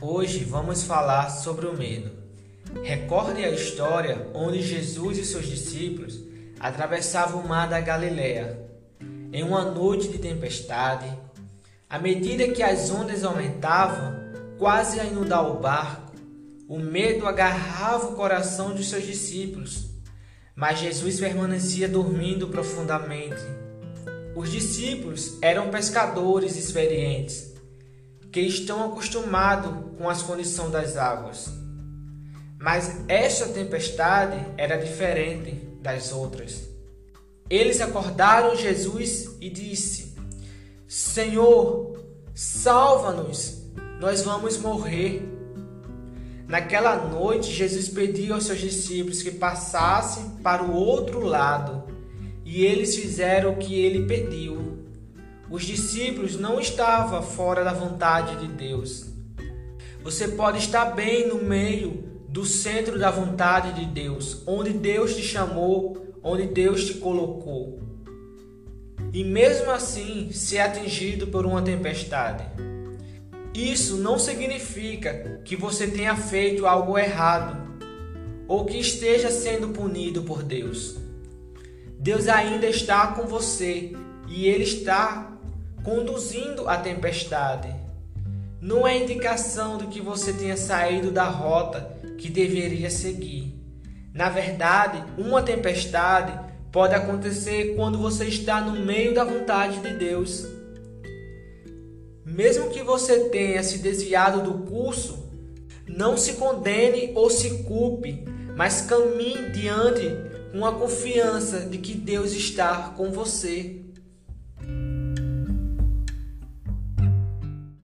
Hoje vamos falar sobre o medo. Recorde a história onde Jesus e seus discípulos atravessavam o mar da Galileia. Em uma noite de tempestade, à medida que as ondas aumentavam, quase a inundar o barco, o medo agarrava o coração de seus discípulos. Mas Jesus permanecia dormindo profundamente. Os discípulos eram pescadores experientes que estão acostumados com as condições das águas. Mas esta tempestade era diferente das outras. Eles acordaram Jesus e disse: Senhor, salva-nos, nós vamos morrer. Naquela noite, Jesus pediu aos seus discípulos que passassem para o outro lado, e eles fizeram o que ele pediu. Os discípulos não estavam fora da vontade de Deus. Você pode estar bem no meio do centro da vontade de Deus, onde Deus te chamou, onde Deus te colocou. E mesmo assim ser atingido por uma tempestade. Isso não significa que você tenha feito algo errado ou que esteja sendo punido por Deus. Deus ainda está com você e Ele está conduzindo a tempestade. Não é indicação de que você tenha saído da rota que deveria seguir. Na verdade, uma tempestade pode acontecer quando você está no meio da vontade de Deus. Mesmo que você tenha se desviado do curso, não se condene ou se culpe, mas caminhe diante com a confiança de que Deus está com você.